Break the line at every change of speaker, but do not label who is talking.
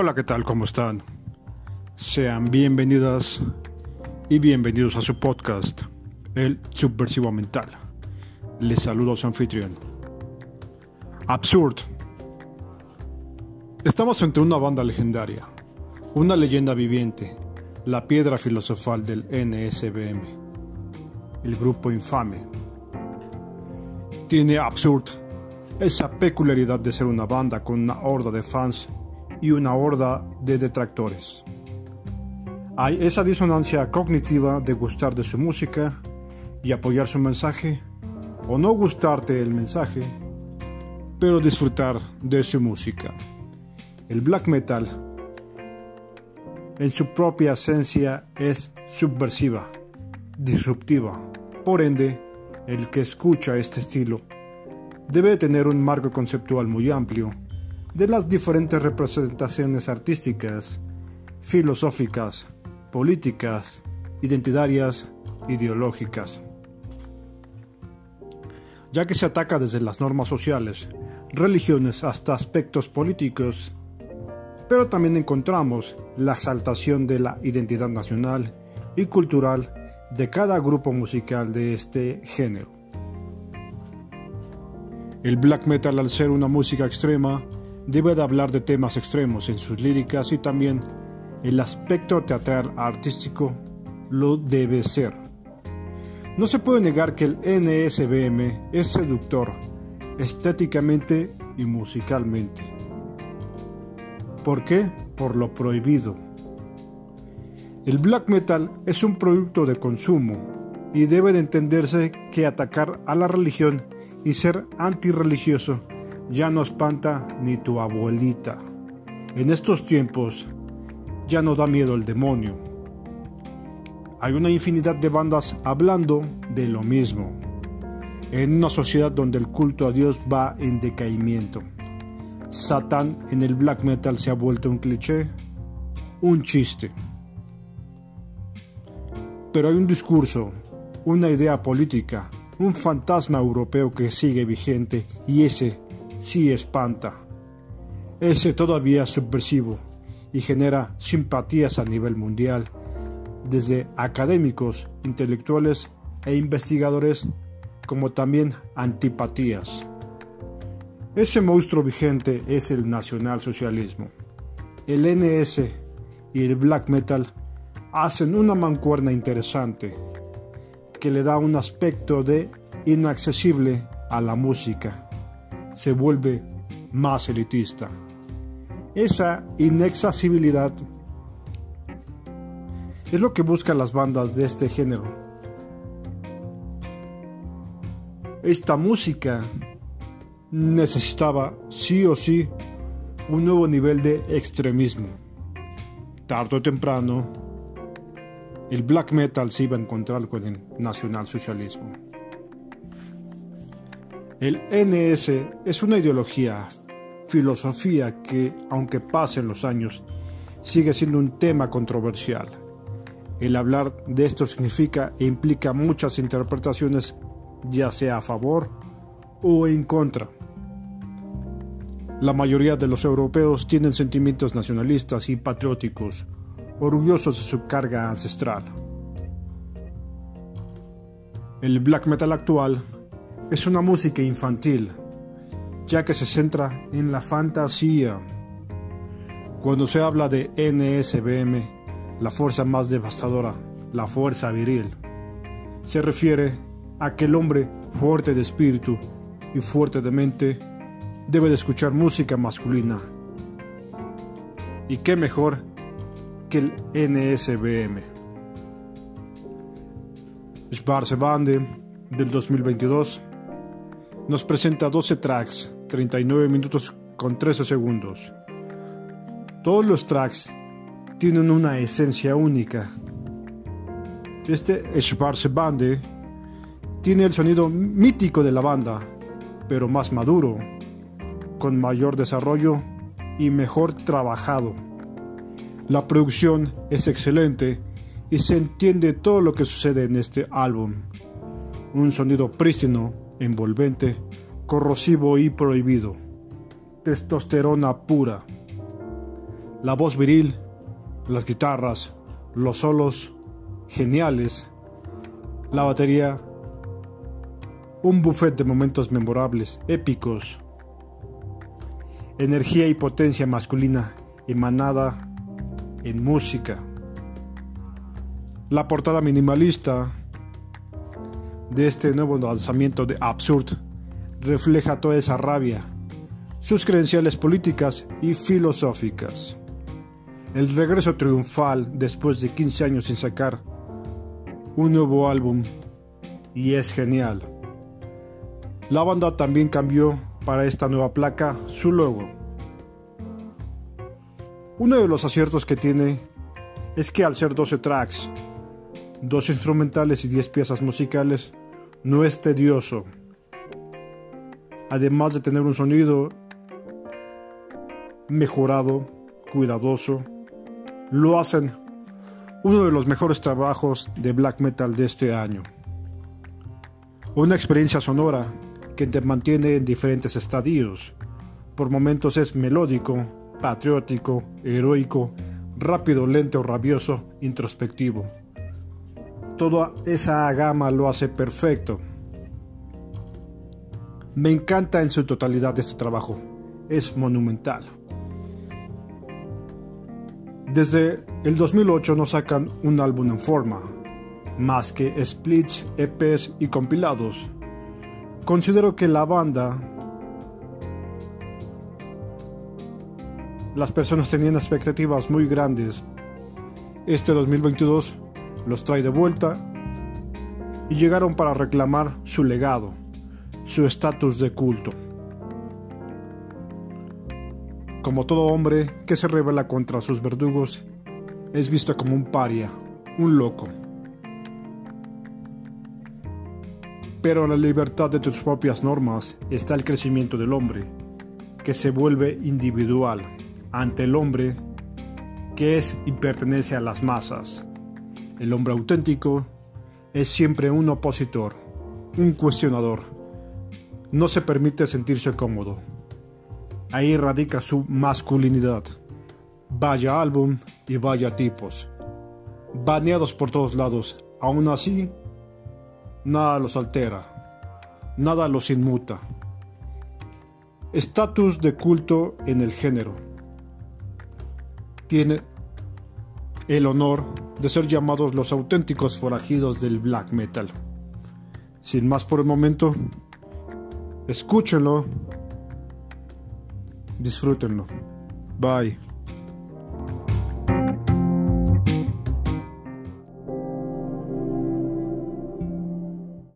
Hola, ¿qué tal? ¿Cómo están? Sean bienvenidas y bienvenidos a su podcast, El Subversivo Mental. Les saludo a su anfitrión. Absurd. Estamos ante una banda legendaria, una leyenda viviente, la piedra filosofal del NSBM, el grupo infame. Tiene Absurd esa peculiaridad de ser una banda con una horda de fans y una horda de detractores. Hay esa disonancia cognitiva de gustar de su música y apoyar su mensaje, o no gustarte el mensaje, pero disfrutar de su música. El black metal, en su propia esencia, es subversiva, disruptiva. Por ende, el que escucha este estilo debe tener un marco conceptual muy amplio de las diferentes representaciones artísticas, filosóficas, políticas, identitarias, ideológicas. Ya que se ataca desde las normas sociales, religiones hasta aspectos políticos, pero también encontramos la exaltación de la identidad nacional y cultural de cada grupo musical de este género. El black metal al ser una música extrema debe de hablar de temas extremos en sus líricas y también el aspecto teatral artístico lo debe ser. No se puede negar que el NSBM es seductor estéticamente y musicalmente. ¿Por qué? Por lo prohibido. El black metal es un producto de consumo y debe de entenderse que atacar a la religión y ser antirreligioso ya no espanta ni tu abuelita. En estos tiempos ya no da miedo el demonio. Hay una infinidad de bandas hablando de lo mismo, en una sociedad donde el culto a Dios va en decaimiento. Satán en el black metal se ha vuelto un cliché, un chiste. Pero hay un discurso, una idea política, un fantasma europeo que sigue vigente y ese sí espanta. Ese todavía subversivo y genera simpatías a nivel mundial, desde académicos, intelectuales e investigadores, como también antipatías. Ese monstruo vigente es el nacionalsocialismo. El NS y el black metal hacen una mancuerna interesante que le da un aspecto de inaccesible a la música. Se vuelve más elitista. Esa inaccesibilidad es lo que buscan las bandas de este género. Esta música necesitaba sí o sí un nuevo nivel de extremismo. Tardo o temprano, el black metal se iba a encontrar con el nacionalsocialismo. El NS es una ideología, filosofía que, aunque pasen los años, sigue siendo un tema controversial. El hablar de esto significa e implica muchas interpretaciones, ya sea a favor o en contra. La mayoría de los europeos tienen sentimientos nacionalistas y patrióticos, orgullosos de su carga ancestral. El black metal actual es una música infantil, ya que se centra en la fantasía. Cuando se habla de NSBM, la fuerza más devastadora, la fuerza viril, se refiere a que el hombre fuerte de espíritu y fuerte de mente debe de escuchar música masculina. ¿Y qué mejor que el NSBM. Sparse Bande del 2022 nos presenta 12 tracks, 39 minutos con 13 segundos. Todos los tracks tienen una esencia única. Este Sparse Bande tiene el sonido mítico de la banda, pero más maduro, con mayor desarrollo y mejor trabajado. La producción es excelente y se entiende todo lo que sucede en este álbum. Un sonido prístino, envolvente, corrosivo y prohibido. Testosterona pura. La voz viril, las guitarras, los solos geniales, la batería, un buffet de momentos memorables, épicos, energía y potencia masculina emanada en música. La portada minimalista de este nuevo lanzamiento de Absurd refleja toda esa rabia, sus credenciales políticas y filosóficas. El regreso triunfal después de 15 años sin sacar un nuevo álbum y es genial. La banda también cambió para esta nueva placa su logo. Uno de los aciertos que tiene es que al ser 12 tracks, dos instrumentales y 10 piezas musicales, no es tedioso. Además de tener un sonido mejorado, cuidadoso, lo hacen uno de los mejores trabajos de black metal de este año. Una experiencia sonora que te mantiene en diferentes estadios. Por momentos es melódico, patriótico, heroico, rápido, lento, rabioso, introspectivo. Toda esa gama lo hace perfecto. Me encanta en su totalidad este trabajo. Es monumental. Desde el 2008 no sacan un álbum en forma, más que splits, EPs y compilados. Considero que la banda, las personas tenían expectativas muy grandes. Este 2022 los trae de vuelta y llegaron para reclamar su legado, su estatus de culto. Como todo hombre que se revela contra sus verdugos, es visto como un paria, un loco. Pero la libertad de tus propias normas está el crecimiento del hombre, que se vuelve individual ante el hombre que es y pertenece a las masas. El hombre auténtico es siempre un opositor, un cuestionador. No se permite sentirse cómodo. Ahí radica su masculinidad. Vaya álbum y vaya tipos. Baneados por todos lados. Aún así, nada los altera. Nada los inmuta. Estatus de culto en el género. Tiene el honor de ser llamados los auténticos forajidos del black metal. Sin más por el momento, escúchenlo Disfrútenlo. Bye.